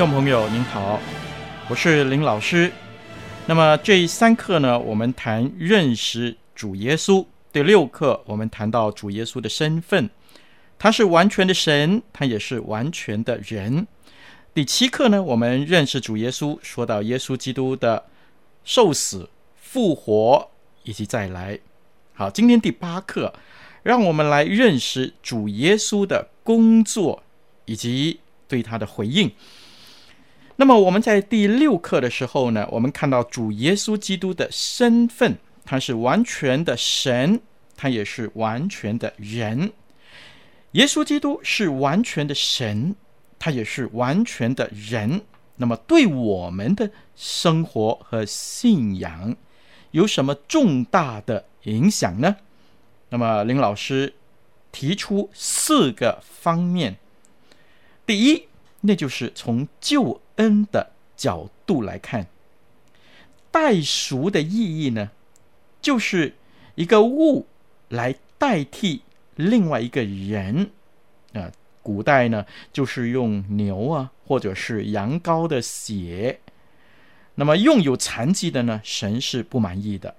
众朋友您好，我是林老师。那么这三课呢，我们谈认识主耶稣。第六课我们谈到主耶稣的身份，他是完全的神，他也是完全的人。第七课呢，我们认识主耶稣，说到耶稣基督的受死、复活以及再来。好，今天第八课，让我们来认识主耶稣的工作以及对他的回应。那么我们在第六课的时候呢，我们看到主耶稣基督的身份，他是完全的神，他也是完全的人。耶稣基督是完全的神，他也是完全的人。那么对我们的生活和信仰有什么重大的影响呢？那么林老师提出四个方面。第一，那就是从旧恩的角度来看，代赎的意义呢，就是一个物来代替另外一个人啊、古代呢，就是用牛啊，或者是羊羔的血。那么用有残疾的呢，神是不满意的，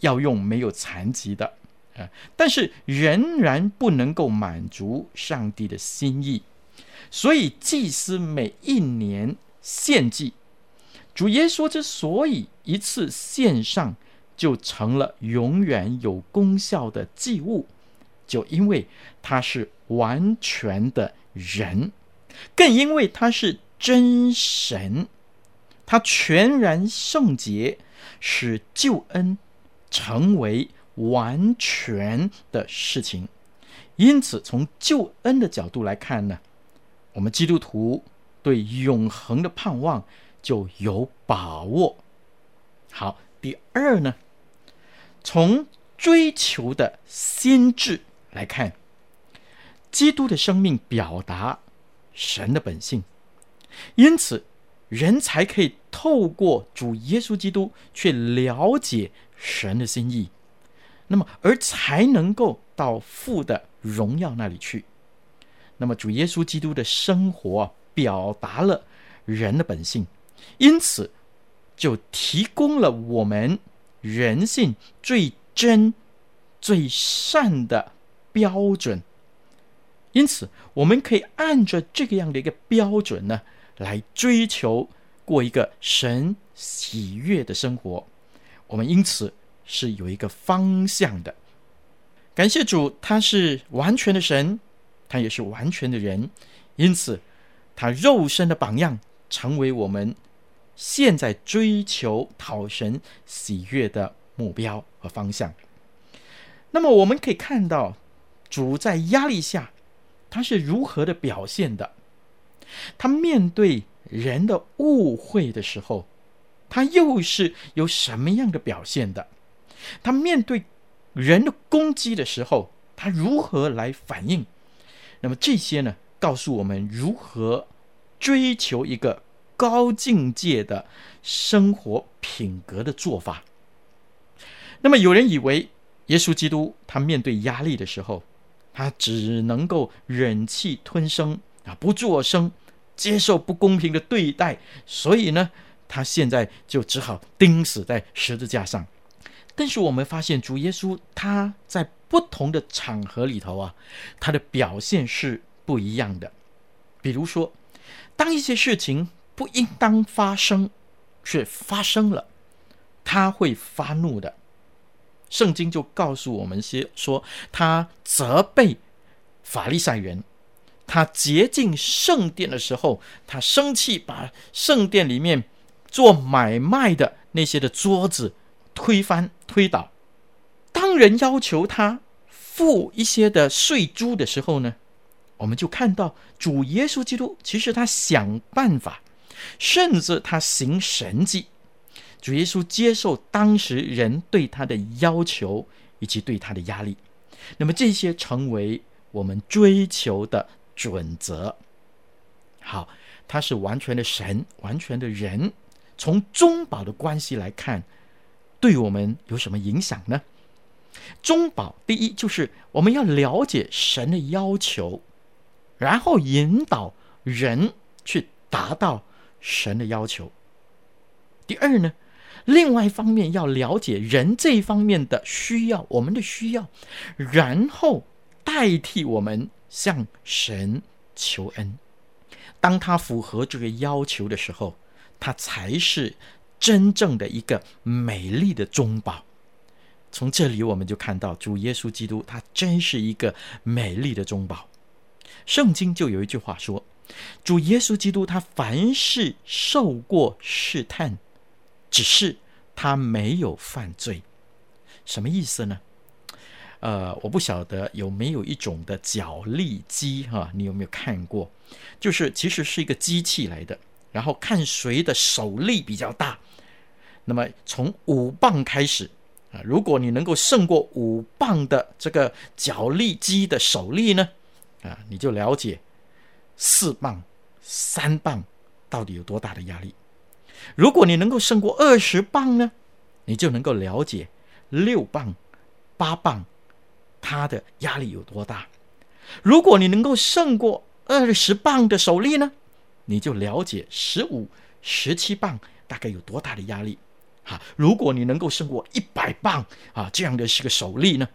要用没有残疾的啊、但是仍然不能够满足上帝的心意，所以祭司每一年。献祭，主耶稣之所以一次献上就成了永远有功效的祭物，就因为他是完全的人，更因为他是真神，他全然圣洁，使救恩成为完全的事情。因此，从救恩的角度来看呢，我们基督徒。对永恒的盼望就有把握。好，第二呢，从追求的心志来看，基督的生命表达神的本性，因此人才可以透过主耶稣基督去了解神的心意，那么而才能够到父的荣耀那里去。那么主耶稣基督的生活。表达了人的本性，因此就提供了我们人性最真、最善的标准。因此，我们可以按照这个样的一个标准呢，来追求过一个神喜悦的生活。我们因此是有一个方向的。感谢主，他是完全的神，他也是完全的人，因此。他肉身的榜样，成为我们现在追求讨神喜悦的目标和方向。那么，我们可以看到主在压力下，他是如何的表现的？他面对人的误会的时候，他又是有什么样的表现的？他面对人的攻击的时候，他如何来反应？那么这些呢？告诉我们如何追求一个高境界的生活品格的做法。那么，有人以为耶稣基督他面对压力的时候，他只能够忍气吞声啊，不作声，接受不公平的对待，所以呢，他现在就只好钉死在十字架上。但是我们发现，主耶稣他在不同的场合里头啊，他的表现是不一样的。比如说，当一些事情不应当发生，却发生了，他会发怒的。圣经就告诉我们些说，他责备法利赛人，他洁净圣殿的时候，他生气，把圣殿里面做买卖的那些的桌子推翻、推倒。当人要求他付一些的税租的时候呢，我们就看到主耶稣基督，其实他想办法，甚至他行神迹。主耶稣接受当时人对他的要求以及对他的压力，那么这些成为我们追求的准则。好，他是完全的神，完全的人。从中保的关系来看，对我们有什么影响呢？中保第一就是我们要了解神的要求。然后引导人去达到神的要求。第二呢，另外一方面要了解人这一方面的需要，我们的需要，然后代替我们向神求恩。当他符合这个要求的时候，他才是真正的一个美丽的中保。从这里我们就看到主耶稣基督，他真是一个美丽的中保。圣经就有一句话说：“主耶稣基督他凡事受过试探，只是他没有犯罪。”什么意思呢？呃，我不晓得有没有一种的角力机哈，你有没有看过？就是其实是一个机器来的，然后看谁的手力比较大。那么从五磅开始啊，如果你能够胜过五磅的这个角力机的手力呢？啊，你就了解四磅、三磅到底有多大的压力。如果你能够胜过二十磅呢，你就能够了解六磅、八磅它的压力有多大。如果你能够胜过二十磅的手力呢，你就了解十五、十七磅大概有多大的压力。哈，如果你能够胜过一百磅啊，这样的是个手力呢？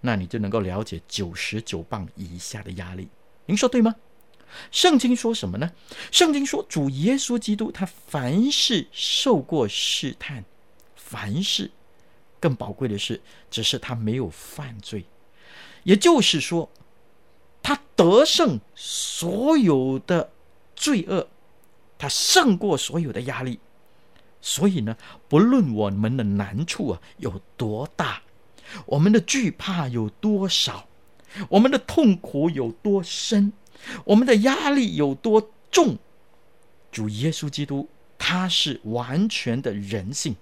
那你就能够了解九十九磅以下的压力，您说对吗？圣经说什么呢？圣经说主耶稣基督他凡事受过试探，凡事更宝贵的是，只是他没有犯罪，也就是说，他得胜所有的罪恶，他胜过所有的压力。所以呢，不论我们的难处啊有多大。我们的惧怕有多少？我们的痛苦有多深？我们的压力有多重？主耶稣基督，他是完全的人性，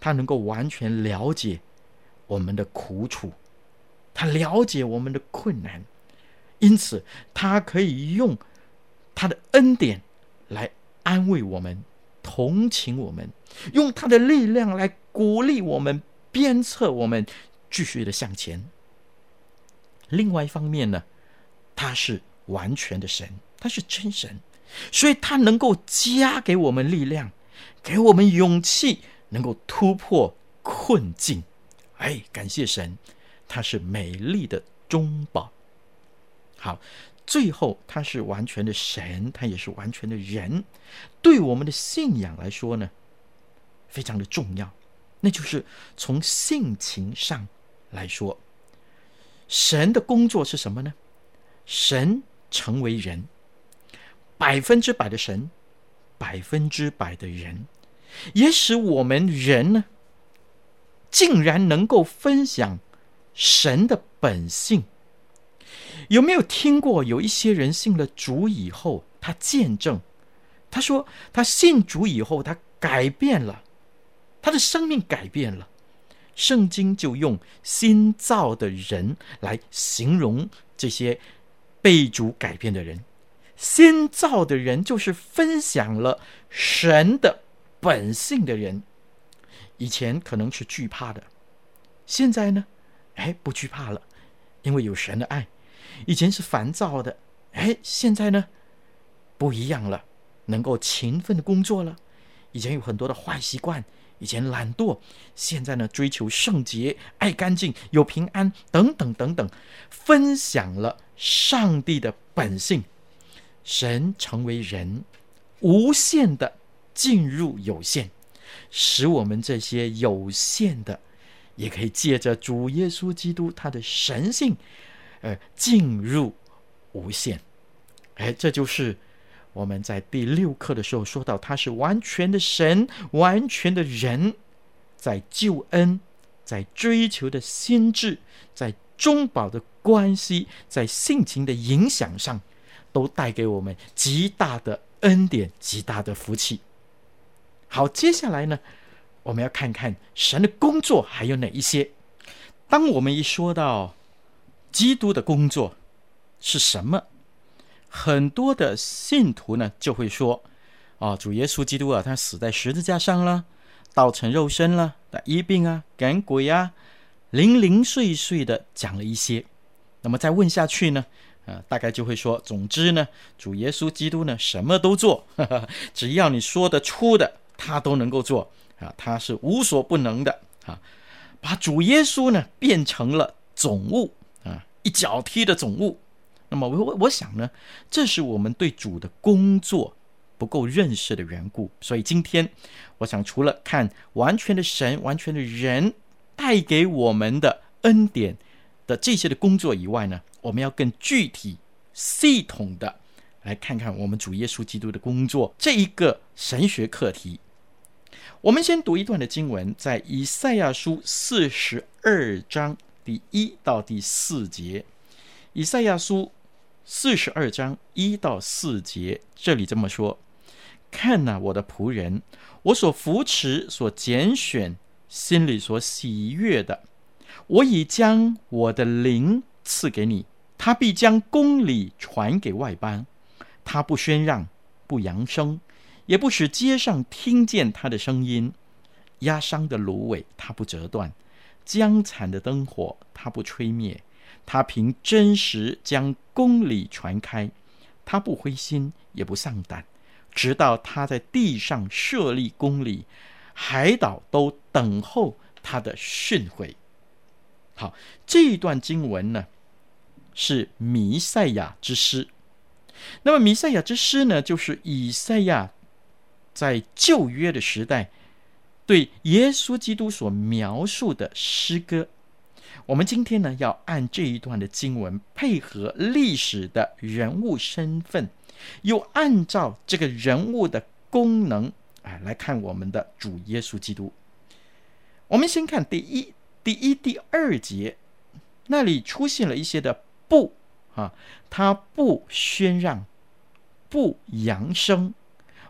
他能够完全了解我们的苦楚，他了解我们的困难，因此他可以用他的恩典来安慰我们、同情我们，用他的力量来鼓励我们。鞭策我们继续的向前。另外一方面呢，他是完全的神，他是真神，所以他能够加给我们力量，给我们勇气，能够突破困境。哎，感谢神，他是美丽的中宝。好，最后他是完全的神，他也是完全的人，对我们的信仰来说呢，非常的重要。那就是从性情上来说，神的工作是什么呢？神成为人，百分之百的神，百分之百的人，也使我们人呢，竟然能够分享神的本性。有没有听过有一些人信了主以后，他见证，他说他信主以后，他改变了。他的生命改变了，圣经就用新造的人来形容这些被主改变的人。新造的人就是分享了神的本性的人。以前可能是惧怕的，现在呢，哎，不惧怕了，因为有神的爱。以前是烦躁的，哎，现在呢，不一样了，能够勤奋的工作了。以前有很多的坏习惯。以前懒惰，现在呢追求圣洁、爱干净、有平安等等等等，分享了上帝的本性，神成为人，无限的进入有限，使我们这些有限的，也可以借着主耶稣基督他的神性，呃，进入无限。哎，这就是。我们在第六课的时候说到，他是完全的神，完全的人，在救恩，在追求的心智，在中保的关系，在性情的影响上，都带给我们极大的恩典，极大的福气。好，接下来呢，我们要看看神的工作还有哪一些。当我们一说到基督的工作是什么？很多的信徒呢，就会说：“啊，主耶稣基督啊，他死在十字架上了，道成肉身了，他医病啊，赶鬼啊，零零碎碎的讲了一些。那么再问下去呢，啊，大概就会说：总之呢，主耶稣基督呢，什么都做，呵呵，只要你说得出的，他都能够做啊，他是无所不能的啊。把主耶稣呢变成了总物啊，一脚踢的总物。”那么我我我想呢，这是我们对主的工作不够认识的缘故。所以今天，我想除了看完全的神、完全的人带给我们的恩典的这些的工作以外呢，我们要更具体、系统的来看看我们主耶稣基督的工作这一个神学课题。我们先读一段的经文，在以赛亚书四十二章第一到第四节，以赛亚书。四十二章一到四节，这里这么说：“看呐，我的仆人，我所扶持、所拣选、心里所喜悦的，我已将我的灵赐给你。他必将公理传给外邦，他不宣让，不扬声，也不使街上听见他的声音。压伤的芦苇，他不折断；将残的灯火，他不吹灭。”他凭真实将公理传开，他不灰心也不丧胆，直到他在地上设立公理，海岛都等候他的训诲。好，这一段经文呢，是弥赛亚之诗。那么弥赛亚之诗呢，就是以赛亚在旧约的时代对耶稣基督所描述的诗歌。我们今天呢，要按这一段的经文，配合历史的人物身份，又按照这个人物的功能啊，来看我们的主耶稣基督。我们先看第一、第一、第二节，那里出现了一些的不啊，他不宣让，不扬声，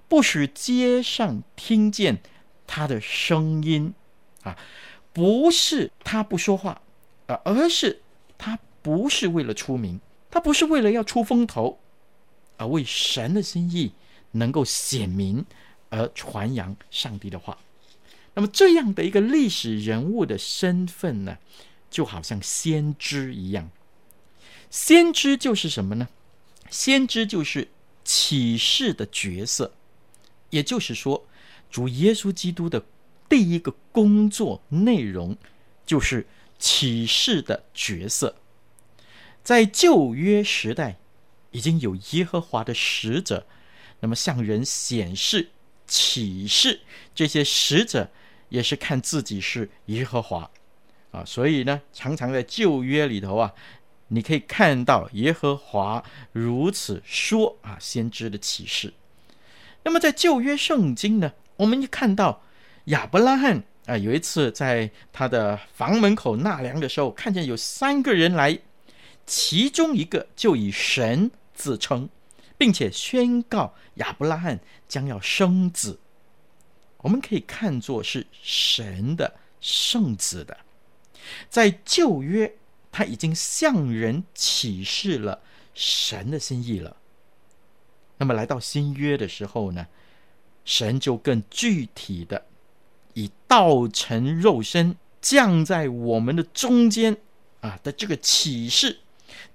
不使街上听见他的声音啊，不是他不说话。啊，而是他不是为了出名，他不是为了要出风头，而为神的心意能够显明而传扬上帝的话。那么这样的一个历史人物的身份呢，就好像先知一样。先知就是什么呢？先知就是启示的角色，也就是说，主耶稣基督的第一个工作内容就是。启示的角色，在旧约时代已经有耶和华的使者，那么向人显示启示，这些使者也是看自己是耶和华啊，所以呢，常常在旧约里头啊，你可以看到耶和华如此说啊，先知的启示。那么在旧约圣经呢，我们一看到亚伯拉罕。啊，有一次在他的房门口纳凉的时候，看见有三个人来，其中一个就以神自称，并且宣告亚伯拉罕将要生子。我们可以看作是神的圣子的，在旧约他已经向人启示了神的心意了。那么来到新约的时候呢，神就更具体的。以道成肉身降在我们的中间啊的这个启示，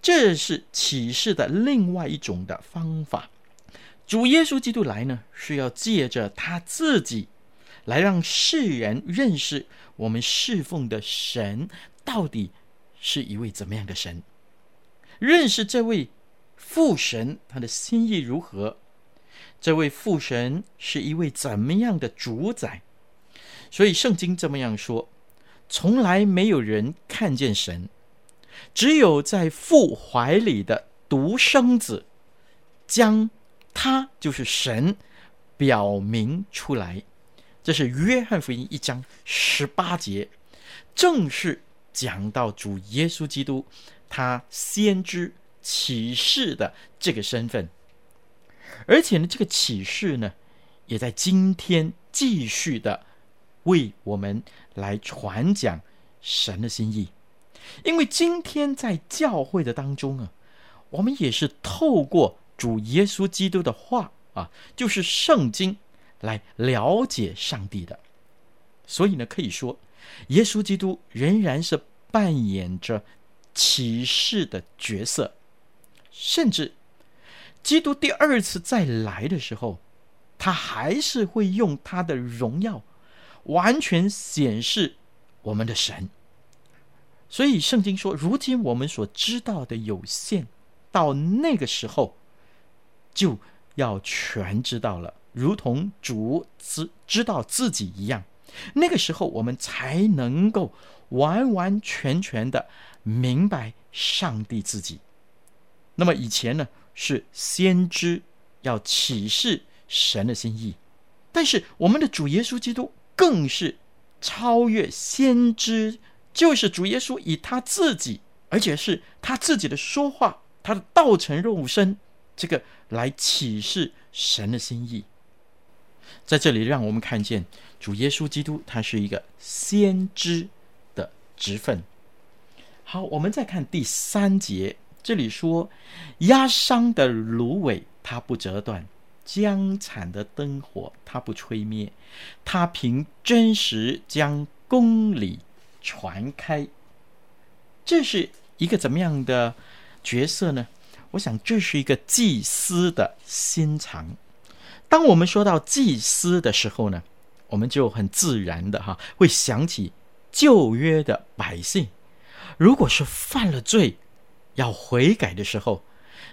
这是启示的另外一种的方法。主耶稣基督来呢，是要借着他自己来让世人认识我们侍奉的神到底是一位怎么样的神，认识这位父神他的心意如何，这位父神是一位怎么样的主宰。所以圣经这么样说：从来没有人看见神，只有在父怀里的独生子将他就是神表明出来。这是约翰福音一章十八节，正是讲到主耶稣基督他先知启示的这个身份，而且呢，这个启示呢，也在今天继续的为我们来传讲神的心意，因为今天在教会的当中啊，我们也是透过主耶稣基督的话啊，就是圣经。来了解上帝的，所以呢，可以说，耶稣基督仍然是扮演着启示的角色，甚至基督第二次再来的时候，他还是会用他的荣耀完全显示我们的神。所以圣经说，如今我们所知道的有限，到那个时候就要全知道了。如同主知知道自己一样，那个时候我们才能够完完全全的明白上帝自己。那么以前呢，是先知要启示神的心意，但是我们的主耶稣基督更是超越先知，就是主耶稣以他自己，而且是他自己的说话，他的道成肉身，这个来启示神的心意。在这里，让我们看见主耶稣基督，他是一个先知的职分。好，我们再看第三节，这里说：“压伤的芦苇，它不折断；将产的灯火，他不吹灭。他凭真实将公理传开。”这是一个怎么样的角色呢？我想，这是一个祭司的心肠。当我们说到祭司的时候呢，我们就很自然的哈会想起旧约的百姓，如果是犯了罪要悔改的时候，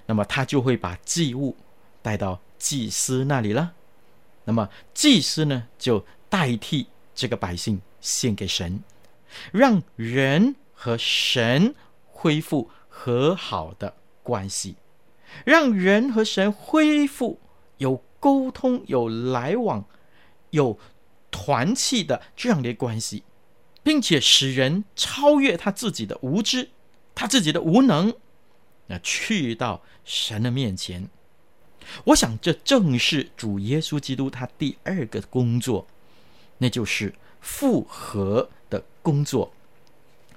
那么他就会把祭物带到祭司那里了。那么祭司呢，就代替这个百姓献给神，让人和神恢复和好的关系，让人和神恢复有。沟通有来往，有团契的这样的关系，并且使人超越他自己的无知，他自己的无能，那去到神的面前。我想这正是主耶稣基督他第二个工作，那就是复合的工作。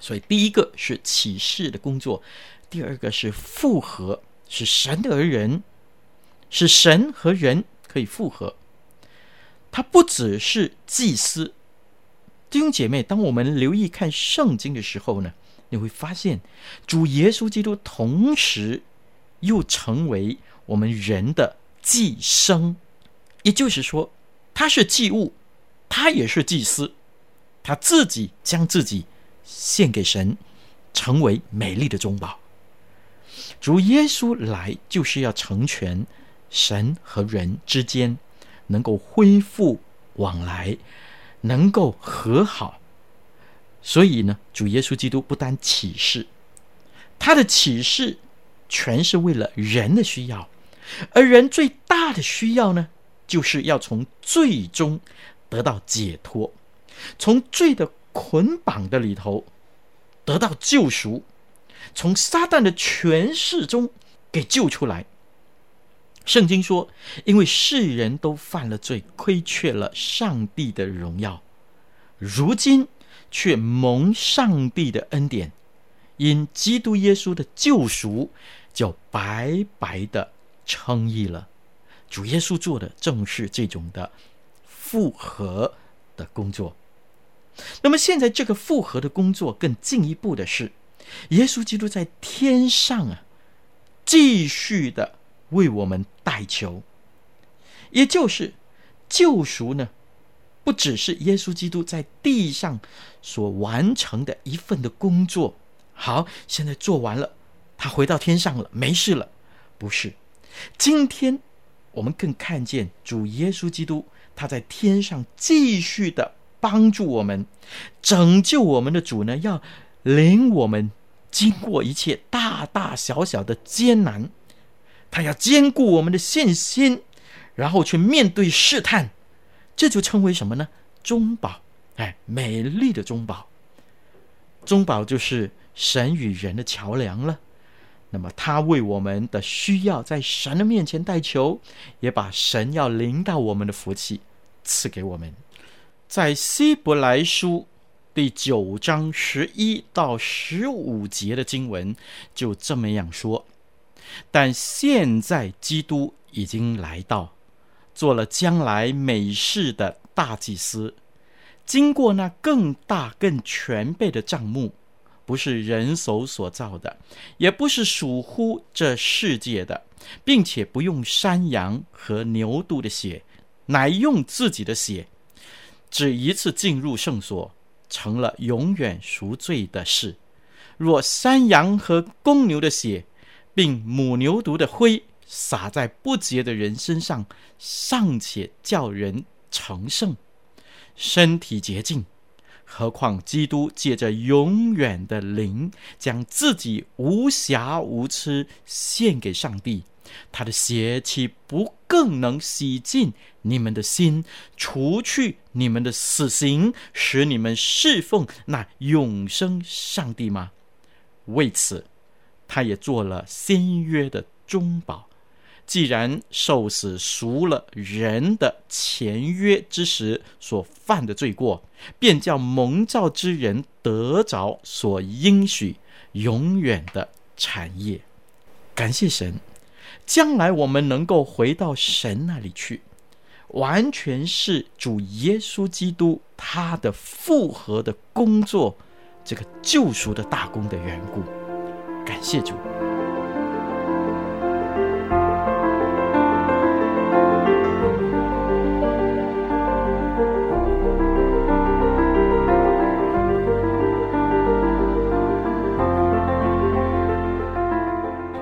所以第一个是启示的工作，第二个是复合，是神的人，是神和人。可以复合，他不只是祭司。弟兄姐妹，当我们留意看圣经的时候呢，你会发现主耶稣基督同时又成为我们人的祭牲，也就是说，他是祭物，他也是祭司，他自己将自己献给神，成为美丽的中保。主耶稣来就是要成全。神和人之间能够恢复往来，能够和好，所以呢，主耶稣基督不单启示，他的启示全是为了人的需要，而人最大的需要呢，就是要从罪中得到解脱，从罪的捆绑的里头得到救赎，从撒旦的权势中给救出来。圣经说：“因为世人都犯了罪，亏缺了上帝的荣耀，如今却蒙上帝的恩典，因基督耶稣的救赎，就白白的称义了。主耶稣做的正是这种的复合的工作。那么现在这个复合的工作更进一步的是，耶稣基督在天上啊，继续的。”为我们代求，也就是救赎呢，不只是耶稣基督在地上所完成的一份的工作。好，现在做完了，他回到天上了，没事了。不是，今天我们更看见主耶稣基督，他在天上继续的帮助我们，拯救我们的主呢，要领我们经过一切大大小小的艰难，他要坚固我们的信心，然后去面对试探，这就称为什么呢？中保，哎，美丽的中保，中保就是神与人的桥梁了。那么他为我们的需要在神的面前代求，也把神要临到我们的福气赐给我们。在希伯来书第九章十一到十五节的经文就这么样说：但现在基督已经来到，做了将来美事的大祭司，经过那更大更全备的帐幕。不是人手所造的，也不是属乎这世界的，并且不用山羊和牛犊的血，乃用自己的血，只一次进入圣所，成了永远赎罪的事。若山羊和公牛的血，并母牛犊的灰洒在不洁的人身上，尚且叫人成圣，身体洁净。何况基督借着永远的灵，将自己无瑕无疵献给上帝，他的血岂不更能洗净你们的心，除去你们的死刑，使你们侍奉那永生上帝吗？为此，他也做了新约的中保。既然受死赎了人的前约之时所犯的罪过，便叫蒙召之人得着所应许永远的产业。感谢神，将来我们能够回到神那里去，完全是主耶稣基督他的复活的工作，这个救赎的大功的缘故。感谢主。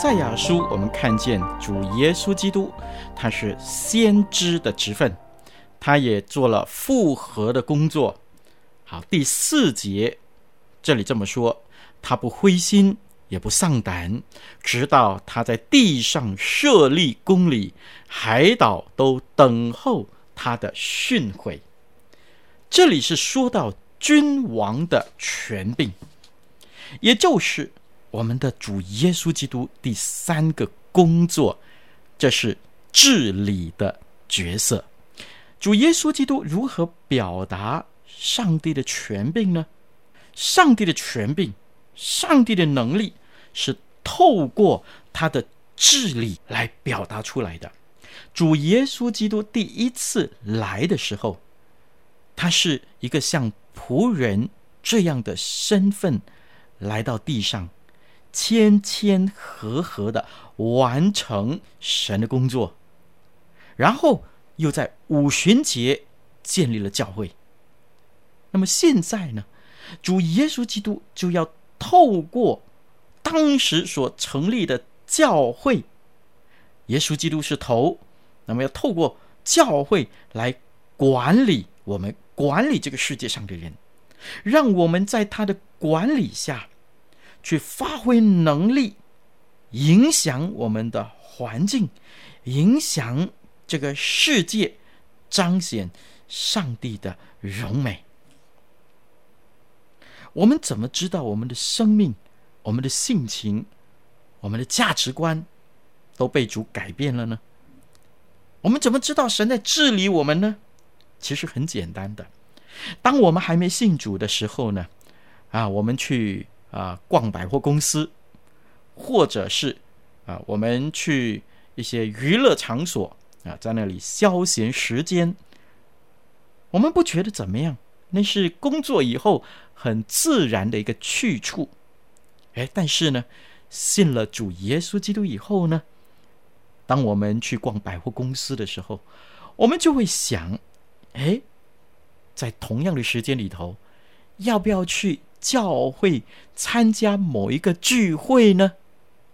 赛亚书，我们看见主耶稣基督，他是先知的职分，他也做了复合的工作。好，第四节这里这么说，他不灰心，也不丧胆，直到他在地上设立公理，海岛都等候他的训诲。这里是说到君王的权柄，也就是。我们的主耶稣基督第三个工作，这是治理的角色。主耶稣基督如何表达上帝的权柄呢？上帝的权柄，上帝的能力是透过他的治理来表达出来的。主耶稣基督第一次来的时候，他是一个像仆人这样的身份来到地上。谦谦和和的完成神的工作，然后又在五旬节建立了教会。那么现在呢，主耶稣基督就要透过当时所成立的教会，耶稣基督是头，那么要透过教会来管理我们，管理这个世界上的人，让我们在他的管理下。去发挥能力，影响我们的环境，影响这个世界，彰显上帝的荣美。我们怎么知道我们的生命、我们的性情、我们的价值观都被主改变了呢？我们怎么知道神在治理我们呢？其实很简单的，当我们还没信主的时候呢，啊，我们去啊逛百货公司，或者是啊我们去一些娱乐场所啊，在那里消闲时间，我们不觉得怎么样？那是工作以后很自然的一个去处。哎，但是呢，信了主耶稣基督以后呢，当我们去逛百货公司的时候，我们就会想。哎，在同样的时间里头，要不要去教会参加某一个聚会呢？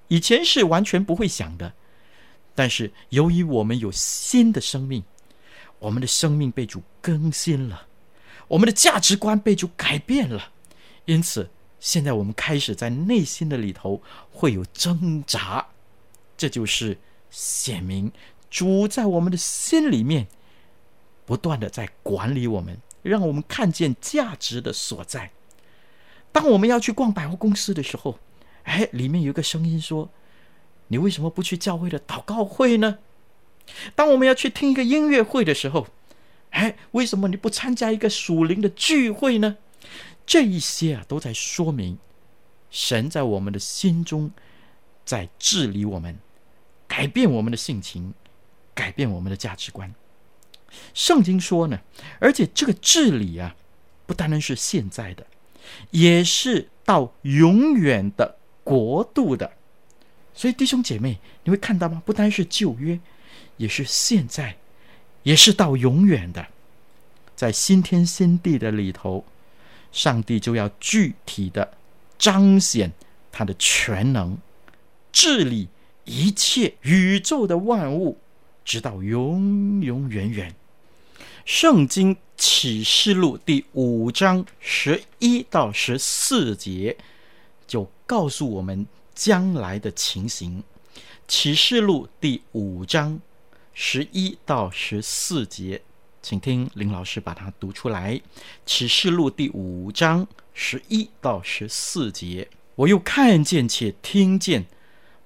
以前是完全不会想的，但是由于我们有新的生命，我们的生命被主更新了，我们的价值观被主改变了，因此现在我们开始在内心的里头会有挣扎，这就是显明主在我们的心里面。不断的在管理我们，让我们看见价值的所在。当我们要去逛百货公司的时候，哎，里面有一个声音说：“你为什么不去教会的祷告会呢？”当我们要去听一个音乐会的时候，哎，为什么你不参加一个属灵的聚会呢？这一些啊，都在说明神在我们的心中在治理我们，改变我们的性情，改变我们的价值观。圣经说呢，而且这个治理啊，不单单是现在的，也是到永远的国度的。所以弟兄姐妹，你会看到吗？不单是旧约，也是现在，也是到永远的。在新天新地的里头，上帝就要具体的彰显他的全能，治理一切宇宙的万物，直到永永远远。圣经启示录第五章十一到十四节就告诉我们将来的情形。启示录第五章十一到十四节，请听林老师把它读出来。启示录第五章十一到十四节，我又看见且听见，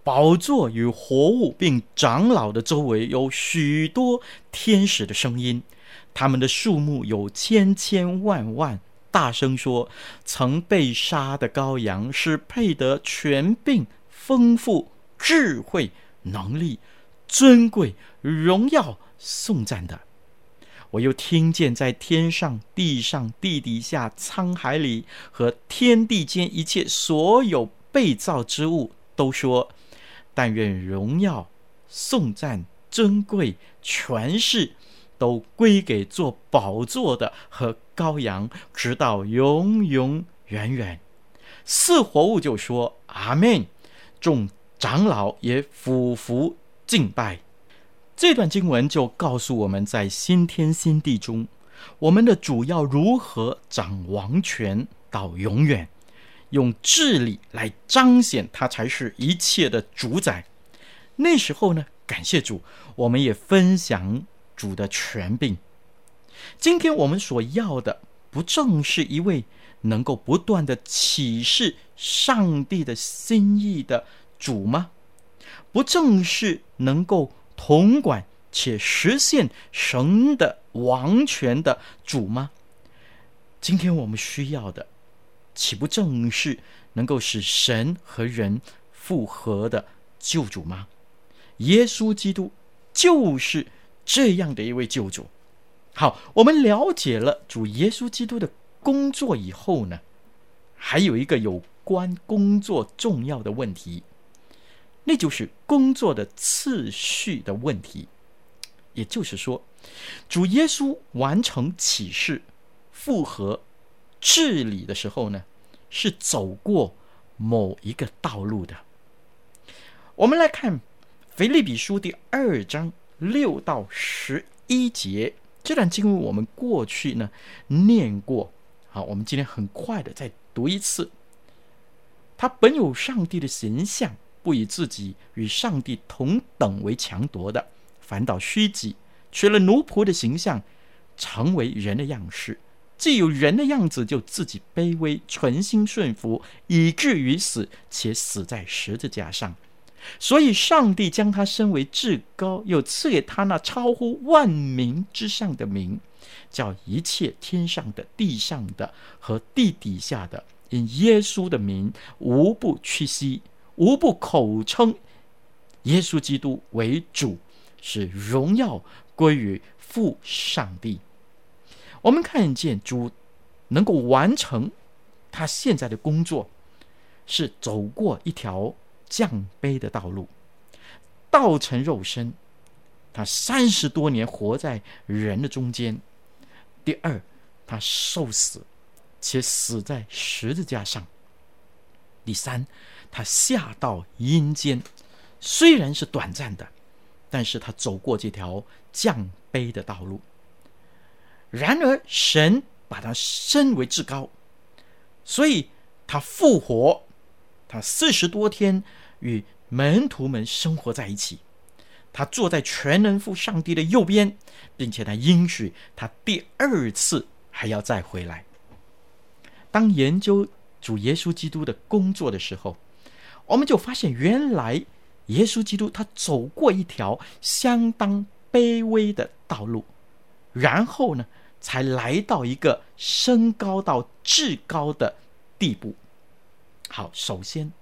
宝座与活物并长老的周围有许多天使的声音。他们的数目有千千万万，大声说：“曾被杀的羔羊是配得权柄、丰富、智慧、能力、尊贵、荣耀、颂赞的。”我又听见在天上、地上、地底下、沧海里和天地间一切所有被造之物都说：“但愿荣耀、颂赞、尊贵、权势。”都归给做宝座的和羔羊，直到永永远远。四活物就说：“阿门。”众长老也俯伏敬拜。这段经文就告诉我们在新天新地中，我们的主要如何掌王权到永远，用治理来彰显他才是一切的主宰。那时候呢，感谢主，我们也分享。主的权柄，今天我们所要的，不正是一位能够不断的启示上帝的心意的主吗？不正是能够统管且实现神的王权的主吗？今天我们需要的，岂不正是能够使神和人复合的救主吗？耶稣基督就是。这样的一位救主，好，我们了解了主耶稣基督的工作以后呢，还有一个有关工作重要的问题，那就是工作的次序的问题。也就是说，主耶稣完成启示、复合、治理的时候呢，是走过某一个道路的。我们来看腓立比书第二章。六到十一节这段经文，我们过去呢念过。好，我们今天很快的再读一次。他本有上帝的形象，不以自己与上帝同等为强夺的，反倒虚己，取了奴仆的形象，成为人的样式。既有人的样子，就自己卑微，存心顺服，以至于死，且死在十字架上。所以，上帝将他升为至高，又赐给他那超乎万民之上的名，叫一切天上的、地上的和地底下的，因耶稣的名，无不屈膝，无不口称耶稣基督为主，使荣耀归于父上帝。我们看见主能够完成他现在的工作，是走过一条降卑的道路，道成肉身。他三十多年活在人的中间。第二，他受死，且死在十字架上。第三，他下到阴间，虽然是短暂的，但是他走过这条降卑的道路。然而，神把他升为至高，所以他复活，他四十多天与门徒们生活在一起。他坐在全能父上帝的右边，并且他应许他第二次还要再回来。当研究主耶稣基督的工作的时候，我们就发现，原来耶稣基督他走过一条相当卑微的道路，然后呢，才来到一个升高到至高的地步。好，首先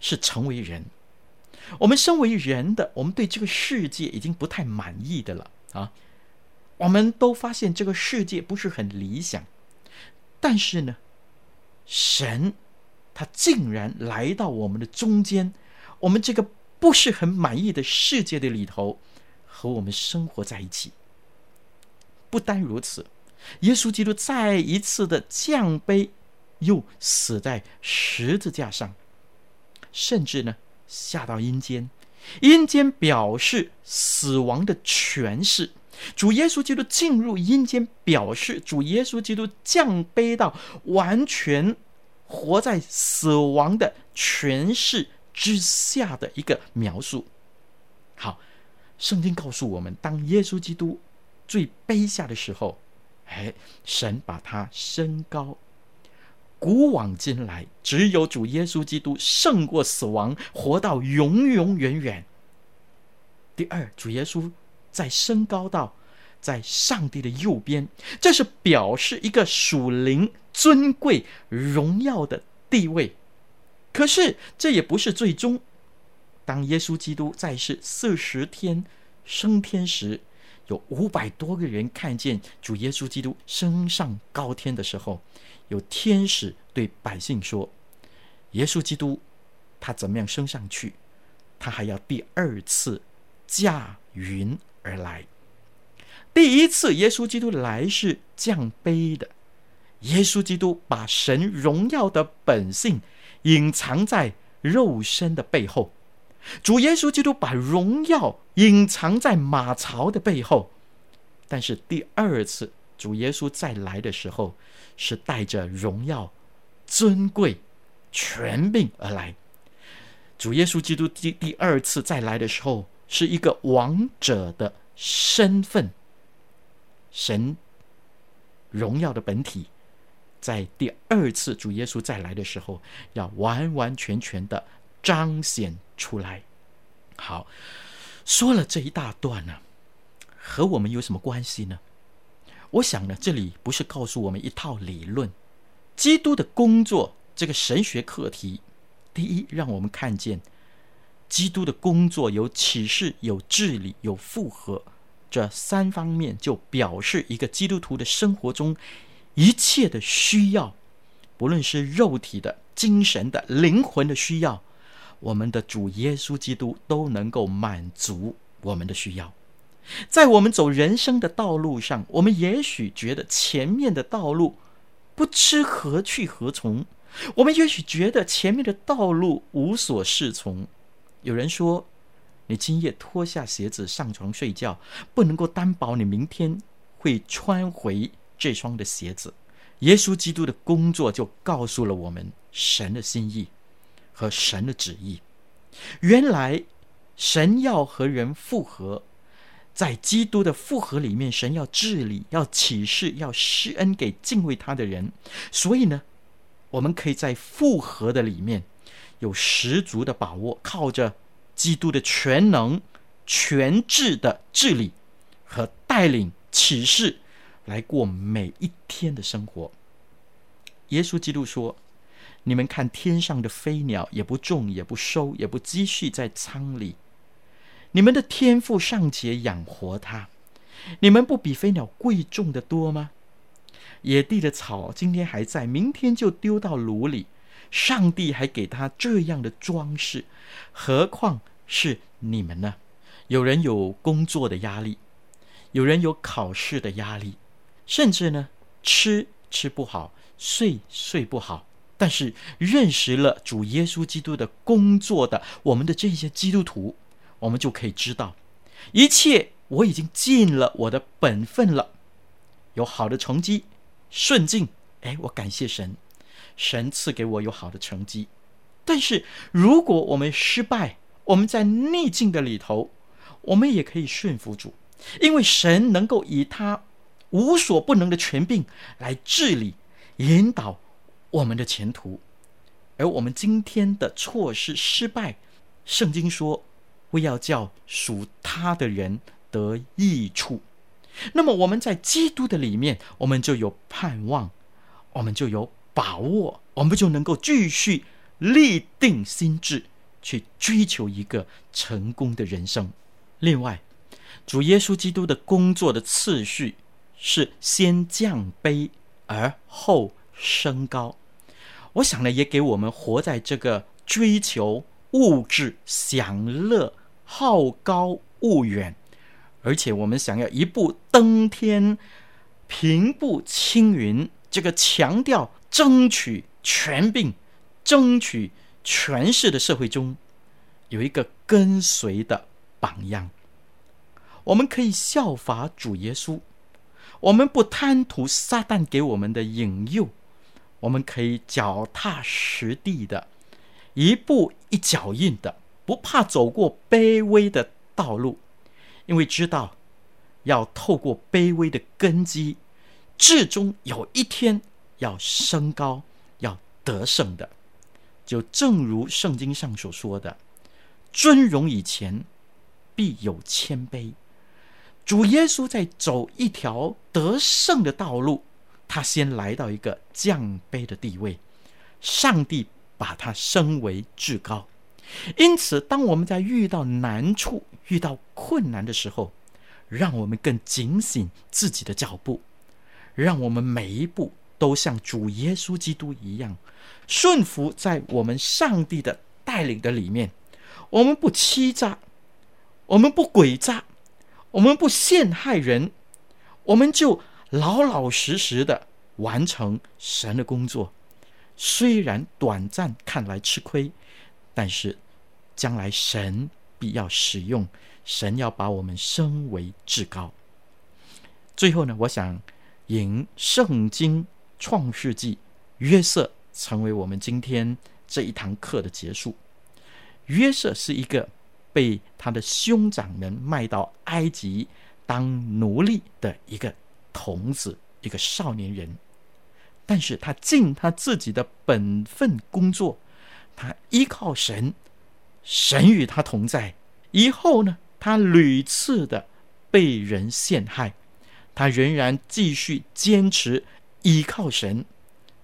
是成为人。我们身为人的，我们对这个世界已经不太满意的了啊。我们都发现这个世界不是很理想，但是呢，神他竟然来到我们的中间，我们这个不是很满意的世界的里头，和我们生活在一起。不单如此，耶稣基督再一次的降卑，又死在十字架上，甚至呢下到阴间。阴间表示死亡的权势。主耶稣基督进入阴间，表示主耶稣基督降卑到完全活在死亡的权势之下的一个描述。好，圣经告诉我们，当耶稣基督。最卑下的时候，哎，神把他升高。古往今来，只有主耶稣基督胜过死亡，活到永永远远。第二，主耶稣在升高到在上帝的右边，这是表示一个属灵尊贵荣耀的地位。可是这也不是最终。当耶稣基督在世四十天升天时，有五百多个人看见主耶稣基督升上高天的时候，有天使对百姓说：“耶稣基督他怎么样升上去？他还要第二次驾云而来。第一次耶稣基督来是降卑的，耶稣基督把神荣耀的本性隐藏在肉身的背后。”主耶稣基督把荣耀隐藏在马槽的背后，但是第二次主耶稣再来的时候，是带着荣耀、尊贵、权柄而来。主耶稣基督第第二次再来的时候，是一个王者的身份，神荣耀的本体，在第二次主耶稣再来的时候，要完完全全的彰显出来，好，说了这一大段呢，和我们有什么关系呢？我想呢，这里不是告诉我们一套理论，基督的工作这个神学课题，第一，让我们看见基督的工作有启示、有治理、有复合这三方面，就表示一个基督徒的生活中一切的需要，不论是肉体的、精神的、灵魂的需要。我们的主耶稣基督都能够满足我们的需要。在我们走人生的道路上，我们也许觉得前面的道路不知何去何从，我们也许觉得前面的道路无所适从。有人说，你今夜脱下鞋子上床睡觉，不能够担保你明天会穿回这双的鞋子。耶稣基督的工作就告诉了我们。神的心意和神的旨意。原来神要和人复合，在基督的复合里面，神要治理、要启示、要施恩给敬畏他的人。所以呢，我们可以在复合的里面有十足的把握，靠着基督的全能、全智的治理和带领启示，来过每一天的生活。耶稣基督说：“你们看天上的飞鸟，也不种，也不收，也不积蓄在仓里，你们的天赋尚且养活它，你们不比飞鸟贵重的多吗？野地的草今天还在，明天就丢到炉里。上帝还给他这样的装饰，何况是你们呢？有人有工作的压力，有人有考试的压力。”甚至呢，吃吃不好，睡睡不好。但是认识了主耶稣基督的工作的我们的这些基督徒，我们就可以知道，一切我已经尽了我的本分了，有好的成绩，顺境。哎，我感谢神，神赐给我有好的成绩。但是如果我们失败，我们在逆境的里头，我们也可以顺服主，因为神能够以他。无所不能的权柄来治理、引导我们的前途，而我们今天的错失、失败，圣经说，为要叫属他的人得益处。那么我们在基督的里面，我们就有盼望，我们就有把握，我们就能够继续立定心志去追求一个成功的人生。另外，主耶稣基督的工作的次序。是先降卑而后升高，我想呢，也给我们活在这个追求物质享乐、好高骛远，而且我们想要一步登天、平步青云，这个强调争取权柄、争取权势的社会中，有一个跟随的榜样，我们可以效法主耶稣。我们不贪图撒旦给我们的引诱，我们可以脚踏实地的，一步一脚印的，不怕走过卑微的道路，因为知道要透过卑微的根基，至终有一天要升高，要得胜的。就正如圣经上所说的：“尊荣以前，必有谦卑。”主耶稣在走一条得胜的道路，他先来到一个降卑的地位，上帝把他升为至高。因此，当我们在遇到难处、遇到困难的时候，让我们更警醒自己的脚步，让我们每一步都像主耶稣基督一样，顺服在我们上帝的带领的里面。我们不欺诈，我们不诡诈。我们不陷害人，我们就老老实实的完成神的工作。虽然短暂看来吃亏，但是将来神必要使用，神要把我们升为至高。最后呢，我想引圣经创世纪约瑟成为我们今天这一堂课的结束。约瑟是一个。被他的兄长们卖到埃及当奴隶的一个童子，一个少年人，但是他尽他自己的本分工作，他依靠神，神与他同在。以后呢，他屡次的被人陷害，他仍然继续坚持依靠神。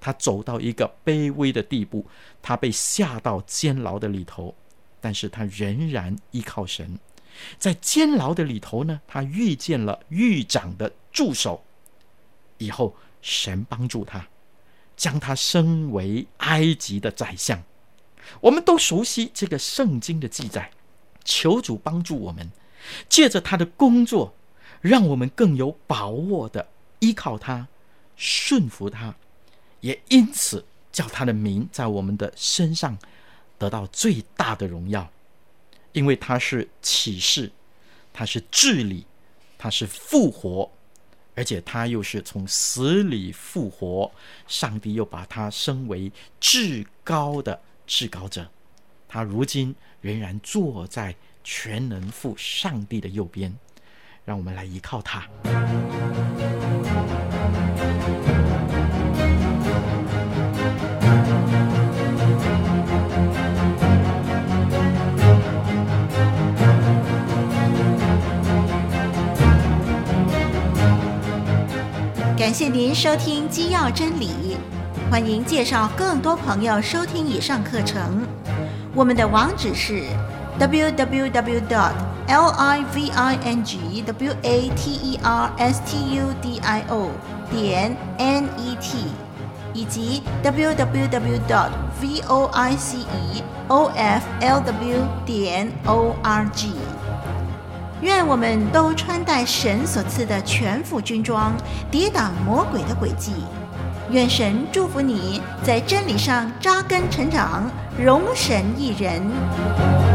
他走到一个卑微的地步，他被下到监牢的里头。但是他仍然依靠神，在监牢的里头呢，他遇见了狱长的助手，以后神帮助他，将他升为埃及的宰相。我们都熟悉这个圣经的记载，求主帮助我们，借着他的工作，让我们更有把握的依靠他，顺服他，也因此叫他的名在我们的身上。得到最大的荣耀，因为他是启示，他是治理，他是复活，而且他又是从死里复活，上帝又把他升为至高的至高者，他如今仍然坐在全能父上帝的右边，让我们来依靠他。感谢您收听《基要真理》，欢迎介绍更多朋友收听以上课程。我们的网址是 www.dot.living.waterstudio 点 net，以及 www.dot.voiceoflw 点 org。愿我们都穿戴神所赐的全副军装，抵挡魔鬼的诡计。愿神祝福你在真理上扎根成长，荣神益人。